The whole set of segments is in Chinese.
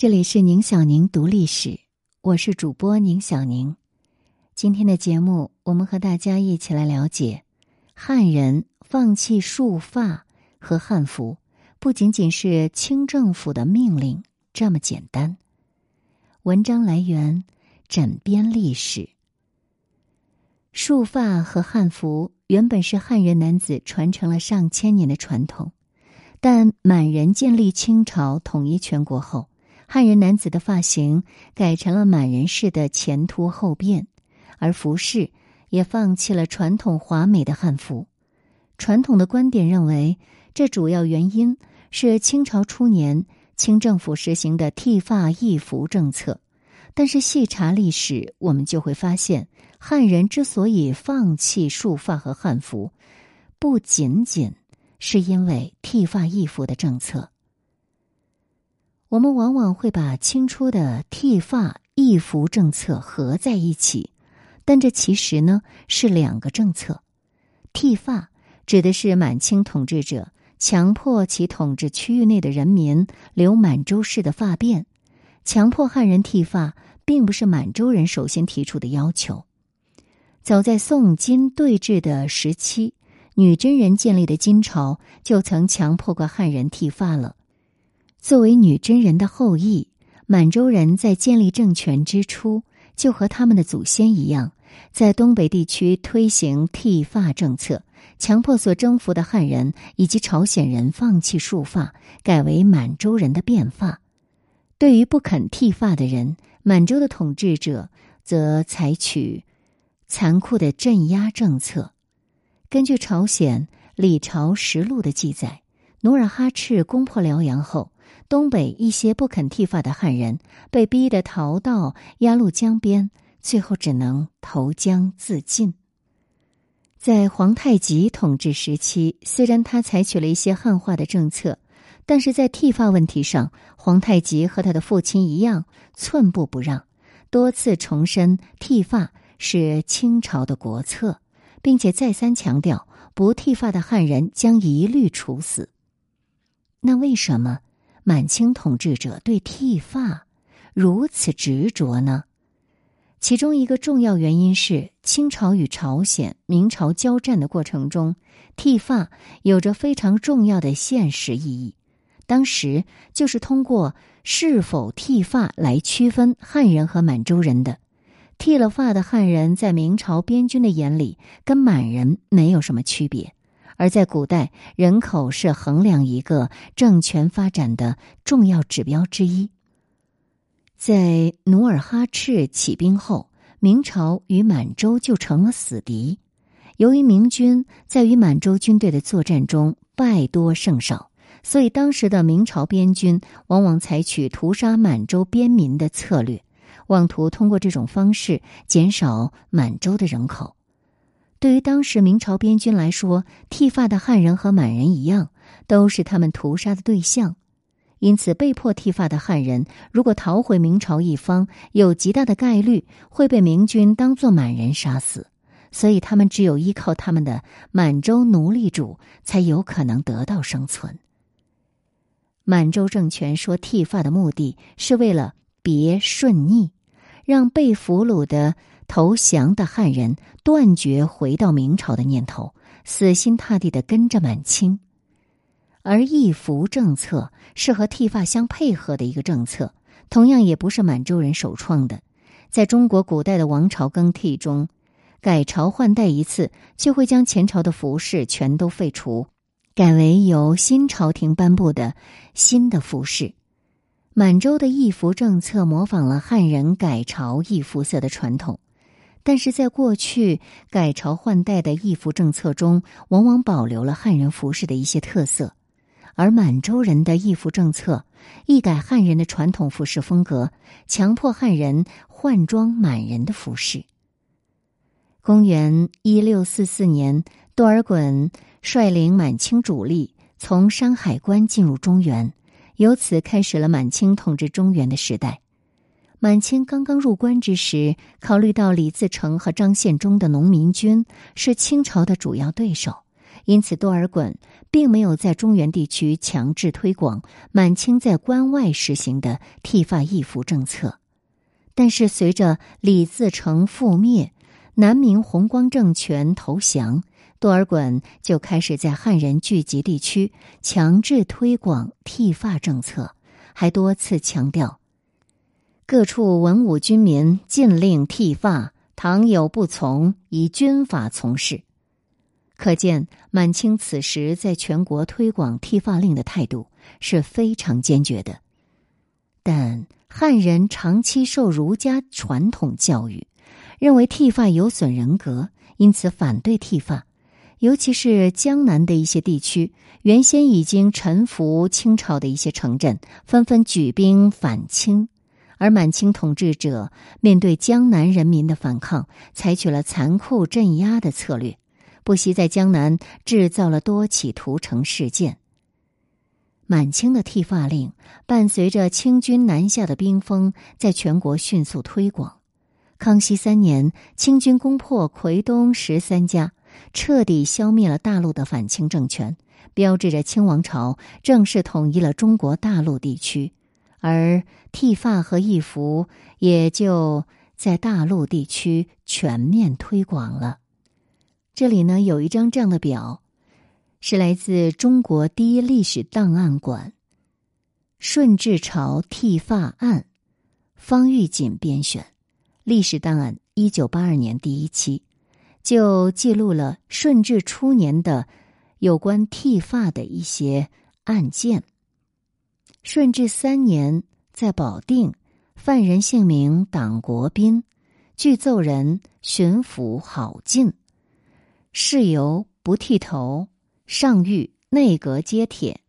这里是宁小宁读历史，我是主播宁小宁。今天的节目，我们和大家一起来了解汉人放弃束发和汉服，不仅仅是清政府的命令这么简单。文章来源：枕边历史。束发和汉服原本是汉人男子传承了上千年的传统，但满人建立清朝统一全国后。汉人男子的发型改成了满人式的前凸后辫，而服饰也放弃了传统华美的汉服。传统的观点认为，这主要原因是清朝初年清政府实行的剃发易服政策。但是细查历史，我们就会发现，汉人之所以放弃束发和汉服，不仅仅是因为剃发易服的政策。我们往往会把清初的剃发易服政策合在一起，但这其实呢是两个政策。剃发指的是满清统治者强迫其统治区域内的人民留满洲式的发辫，强迫汉人剃发，并不是满洲人首先提出的要求。早在宋金对峙的时期，女真人建立的金朝就曾强迫过汉人剃发了。作为女真人的后裔，满洲人在建立政权之初，就和他们的祖先一样，在东北地区推行剃发政策，强迫所征服的汉人以及朝鲜人放弃束发，改为满洲人的辫发。对于不肯剃发的人，满洲的统治者则采取残酷的镇压政策。根据朝鲜《李朝实录》的记载，努尔哈赤攻破辽阳后。东北一些不肯剃发的汉人被逼得逃到鸭绿江边，最后只能投江自尽。在皇太极统治时期，虽然他采取了一些汉化的政策，但是在剃发问题上，皇太极和他的父亲一样寸步不让，多次重申剃发是清朝的国策，并且再三强调不剃发的汉人将一律处死。那为什么？满清统治者对剃发如此执着呢？其中一个重要原因是，清朝与朝鲜、明朝交战的过程中，剃发有着非常重要的现实意义。当时就是通过是否剃发来区分汉人和满洲人的。剃了发的汉人，在明朝边军的眼里，跟满人没有什么区别。而在古代，人口是衡量一个政权发展的重要指标之一。在努尔哈赤起兵后，明朝与满洲就成了死敌。由于明军在与满洲军队的作战中败多胜少，所以当时的明朝边军往往采取屠杀满洲边民的策略，妄图通过这种方式减少满洲的人口。对于当时明朝边军来说，剃发的汉人和满人一样，都是他们屠杀的对象。因此，被迫剃发的汉人如果逃回明朝一方，有极大的概率会被明军当作满人杀死。所以，他们只有依靠他们的满洲奴隶主，才有可能得到生存。满洲政权说剃发的目的是为了别顺逆，让被俘虏的。投降的汉人断绝回到明朝的念头，死心塌地的跟着满清。而义服政策是和剃发相配合的一个政策，同样也不是满洲人首创的。在中国古代的王朝更替中，改朝换代一次就会将前朝的服饰全都废除，改为由新朝廷颁布的新的服饰。满洲的义服政策模仿了汉人改朝易服色的传统。但是在过去改朝换代的义服政策中，往往保留了汉人服饰的一些特色，而满洲人的义服政策一改汉人的传统服饰风格，强迫汉人换装满人的服饰。公元一六四四年，多尔衮率领满清主力从山海关进入中原，由此开始了满清统治中原的时代。满清刚刚入关之时，考虑到李自成和张献忠的农民军是清朝的主要对手，因此多尔衮并没有在中原地区强制推广满清在关外实行的剃发易服政策。但是，随着李自成覆灭，南明弘光政权投降，多尔衮就开始在汉人聚集地区强制推广剃发政策，还多次强调。各处文武军民禁令剃发，倘有不从，以军法从事。可见满清此时在全国推广剃发令的态度是非常坚决的。但汉人长期受儒家传统教育，认为剃发有损人格，因此反对剃发。尤其是江南的一些地区，原先已经臣服清朝的一些城镇，纷纷举兵反清。而满清统治者面对江南人民的反抗，采取了残酷镇压的策略，不惜在江南制造了多起屠城事件。满清的剃发令伴随着清军南下的兵锋，在全国迅速推广。康熙三年，清军攻破奎东十三家，彻底消灭了大陆的反清政权，标志着清王朝正式统一了中国大陆地区。而剃发和易服也就在大陆地区全面推广了。这里呢有一张这样的表，是来自中国第一历史档案馆《顺治朝剃发案》，方玉锦编选，历史档案一九八二年第一期，就记录了顺治初年的有关剃发的一些案件。顺治三年，在保定，犯人姓名党国斌，具奏人巡抚郝进，事由不剃头，上谕内阁接帖，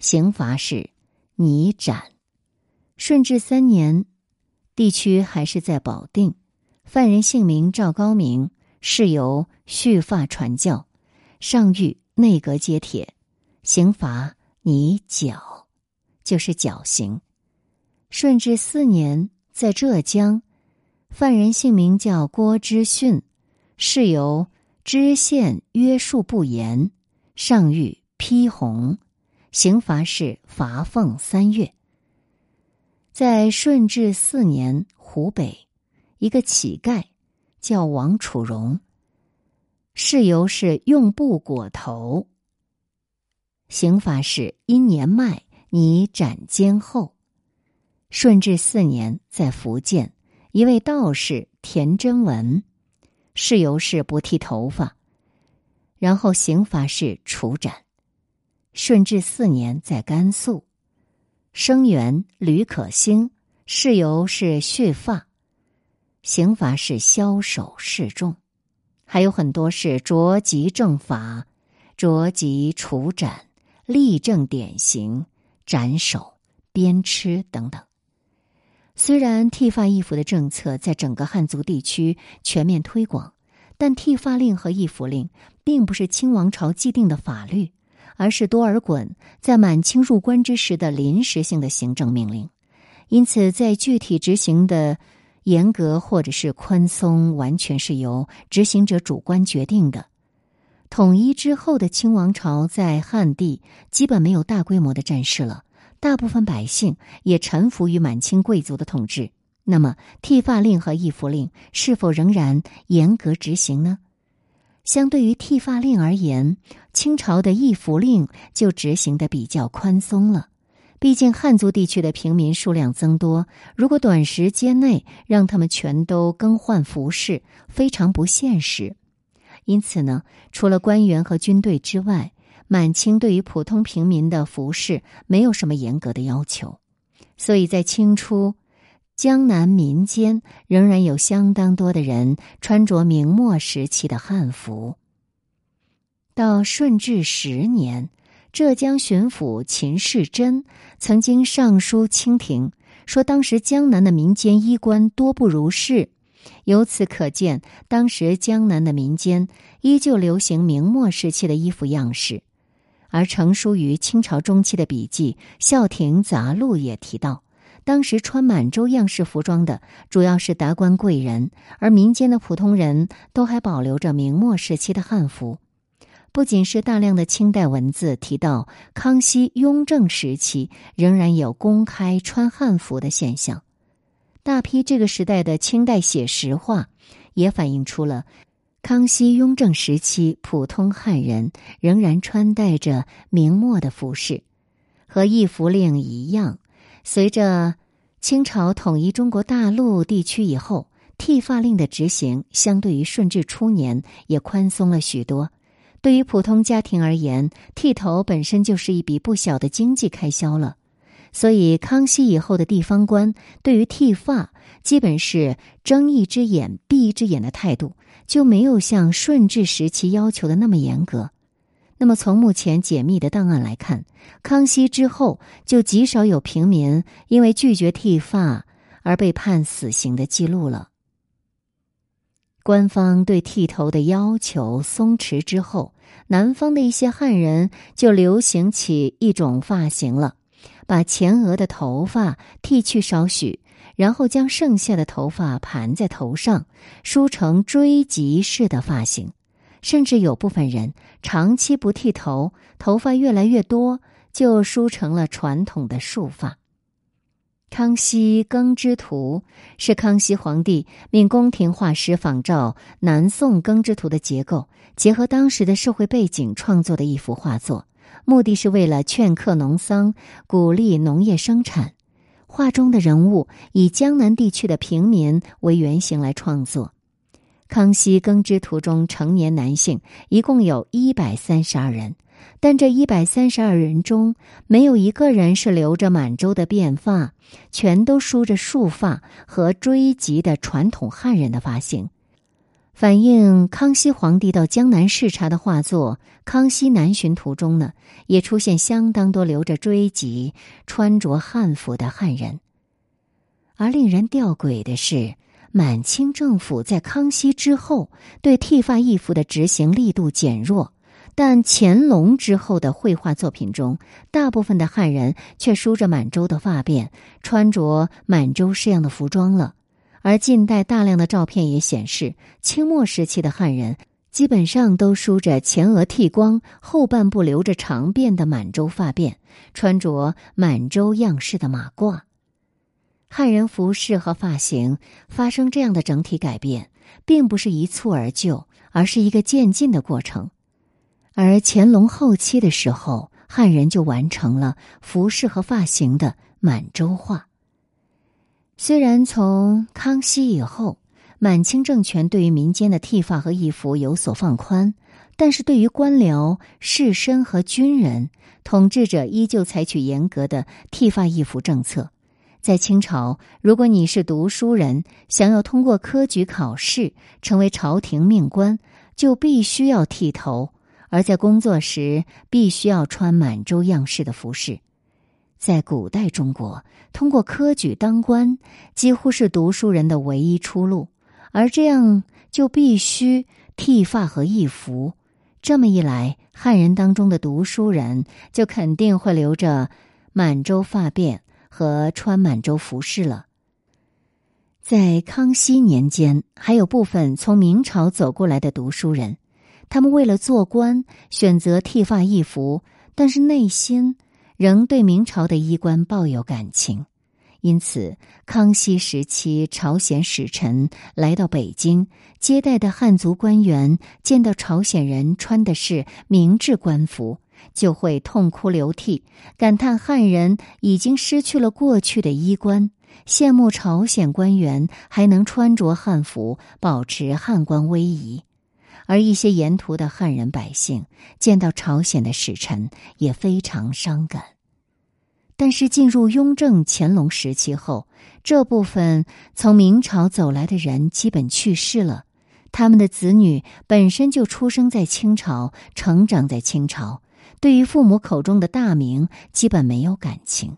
刑罚是拟斩。顺治三年，地区还是在保定，犯人姓名赵高明，事由蓄发传教，上谕内阁接帖，刑罚拟绞。就是绞刑。顺治四年，在浙江，犯人姓名叫郭之训，事由知县约束不严，上谕批红，刑罚是罚俸三月。在顺治四年，湖北一个乞丐叫王楚荣，事由是用布裹头，刑罚是因年迈。拟斩监后。顺治四年，在福建，一位道士田真文，事由是不剃头发，然后刑罚是处斩。顺治四年，在甘肃，生源吕可兴，事由是蓄发，刑罚是枭首示众。还有很多是着即正法，着即处斩，立正典刑。斩首、鞭笞等等。虽然剃发易服的政策在整个汉族地区全面推广，但剃发令和易服令并不是清王朝既定的法律，而是多尔衮在满清入关之时的临时性的行政命令。因此，在具体执行的严格或者是宽松，完全是由执行者主观决定的。统一之后的清王朝在汉地基本没有大规模的战事了，大部分百姓也臣服于满清贵族的统治。那么，剃发令和易服令是否仍然严格执行呢？相对于剃发令而言，清朝的易服令就执行的比较宽松了。毕竟汉族地区的平民数量增多，如果短时间内让他们全都更换服饰，非常不现实。因此呢，除了官员和军队之外，满清对于普通平民的服饰没有什么严格的要求。所以在清初，江南民间仍然有相当多的人穿着明末时期的汉服。到顺治十年，浙江巡抚秦世珍曾经上书清廷，说当时江南的民间衣冠多不如是。由此可见，当时江南的民间依旧流行明末时期的衣服样式，而成书于清朝中期的笔记《孝亭杂录》也提到，当时穿满洲样式服装的主要是达官贵人，而民间的普通人都还保留着明末时期的汉服。不仅是大量的清代文字提到康熙、雍正时期仍然有公开穿汉服的现象，大批这个时代的清代写实画也反映出了康熙、雍正时期普通汉人仍然穿戴着明末的服饰。和易服令一样，随着清朝统一中国大陆地区以后，剃发令的执行相对于顺治初年也宽松了许多。对于普通家庭而言，剃头本身就是一笔不小的经济开销了，所以康熙以后的地方官对于剃发基本是睁一只眼闭一只眼的态度，就没有像顺治时期要求的那么严格。那么，从目前解密的档案来看，康熙之后就极少有平民因为拒绝剃发而被判死刑的记录了。官方对剃头的要求松弛之后，南方的一些汉人就流行起一种发型了，把前额的头发剃去少许，然后将剩下的头发盘在头上，梳成锥髻式的发型。甚至有部分人长期不剃头，头发越来越多，就梳成了传统的束发。康熙耕织图是康熙皇帝命宫廷画师仿照南宋耕织图的结构，结合当时的社会背景创作的一幅画作，目的是为了劝客农桑，鼓励农业生产。画中的人物以江南地区的平民为原型来创作。康熙耕织图中成年男性一共有一百三十二人。但这一百三十二人中，没有一个人是留着满洲的辫发，全都梳着束发和追及的传统汉人的发型。反映康熙皇帝到江南视察的画作《康熙南巡图》中呢，也出现相当多留着锥髻、穿着汉服的汉人。而令人吊诡的是，满清政府在康熙之后对剃发易服的执行力度减弱。但乾隆之后的绘画作品中，大部分的汉人却梳着满洲的发辫，穿着满洲式样的服装了。而近代大量的照片也显示，清末时期的汉人基本上都梳着前额剃光、后半部留着长辫的满洲发辫，穿着满洲样式的马褂。汉人服饰和发型发生这样的整体改变，并不是一蹴而就，而是一个渐进的过程。而乾隆后期的时候，汉人就完成了服饰和发型的满洲化。虽然从康熙以后，满清政权对于民间的剃发和易服有所放宽，但是对于官僚、士绅和军人，统治者依旧采取严格的剃发易服政策。在清朝，如果你是读书人，想要通过科举考试成为朝廷命官，就必须要剃头。而在工作时，必须要穿满洲样式的服饰。在古代中国，通过科举当官几乎是读书人的唯一出路，而这样就必须剃发和易服。这么一来，汉人当中的读书人就肯定会留着满洲发辫和穿满洲服饰了。在康熙年间，还有部分从明朝走过来的读书人。他们为了做官，选择剃发易服，但是内心仍对明朝的衣冠抱有感情。因此，康熙时期朝鲜使臣来到北京接待的汉族官员，见到朝鲜人穿的是明制官服，就会痛哭流涕，感叹汉人已经失去了过去的衣冠，羡慕朝鲜官员还能穿着汉服，保持汉官威仪。而一些沿途的汉人百姓见到朝鲜的使臣也非常伤感。但是进入雍正、乾隆时期后，这部分从明朝走来的人基本去世了，他们的子女本身就出生在清朝、成长在清朝，对于父母口中的大明基本没有感情，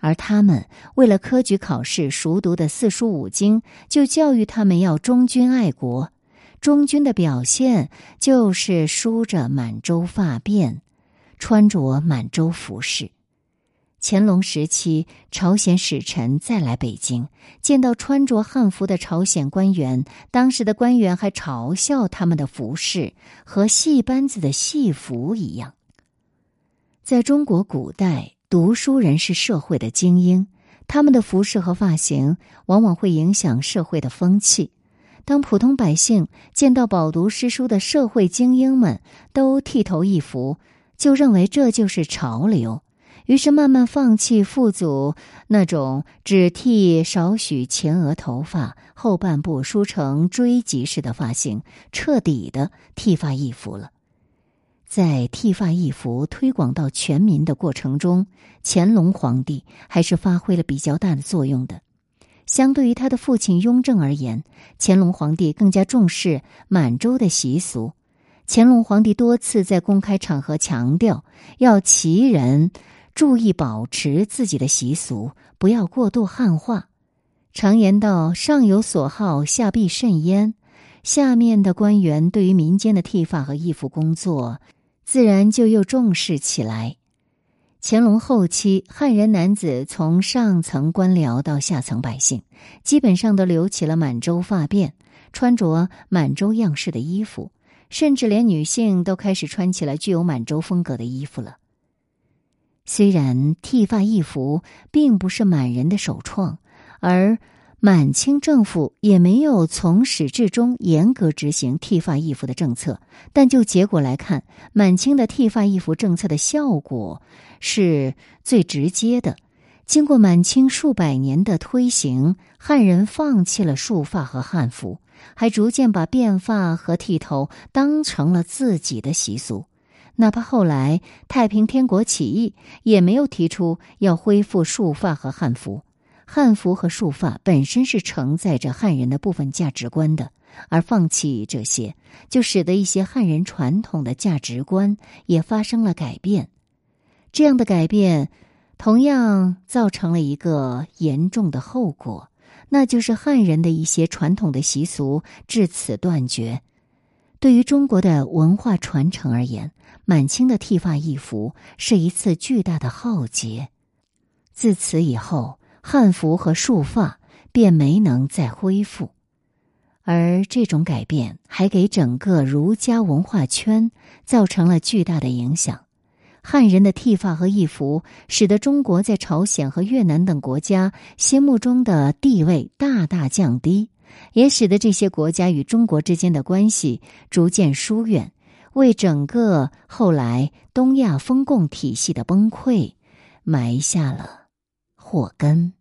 而他们为了科举考试熟读的四书五经，就教育他们要忠君爱国。中军的表现就是梳着满洲发辫，穿着满洲服饰。乾隆时期，朝鲜使臣再来北京，见到穿着汉服的朝鲜官员，当时的官员还嘲笑他们的服饰和戏班子的戏服一样。在中国古代，读书人是社会的精英，他们的服饰和发型往往会影响社会的风气。当普通百姓见到饱读诗书的社会精英们都剃头易服，就认为这就是潮流。于是慢慢放弃父祖那种只剃少许前额头发、后半部梳成锥髻式的发型，彻底的剃发易服了。在剃发易服推广到全民的过程中，乾隆皇帝还是发挥了比较大的作用的。相对于他的父亲雍正而言，乾隆皇帝更加重视满洲的习俗。乾隆皇帝多次在公开场合强调，要旗人。注意保持自己的习俗，不要过度汉化。常言道：“上有所好，下必甚焉。”下面的官员对于民间的剃发和衣服工作，自然就又重视起来。乾隆后期，汉人男子从上层官僚到下层百姓，基本上都留起了满洲发辫，穿着满洲样式的衣服，甚至连女性都开始穿起了具有满洲风格的衣服了。虽然剃发易服并不是满人的首创，而满清政府也没有从始至终严格执行剃发易服的政策，但就结果来看，满清的剃发易服政策的效果是最直接的。经过满清数百年的推行，汉人放弃了束发和汉服，还逐渐把辫发和剃头当成了自己的习俗。哪怕后来太平天国起义，也没有提出要恢复束发和汉服。汉服和束发本身是承载着汉人的部分价值观的，而放弃这些，就使得一些汉人传统的价值观也发生了改变。这样的改变，同样造成了一个严重的后果，那就是汉人的一些传统的习俗至此断绝。对于中国的文化传承而言，满清的剃发易服是一次巨大的浩劫。自此以后，汉服和束发便没能再恢复，而这种改变还给整个儒家文化圈造成了巨大的影响。汉人的剃发和易服，使得中国在朝鲜和越南等国家心目中的地位大大降低。也使得这些国家与中国之间的关系逐渐疏远，为整个后来东亚封贡体系的崩溃埋下了祸根。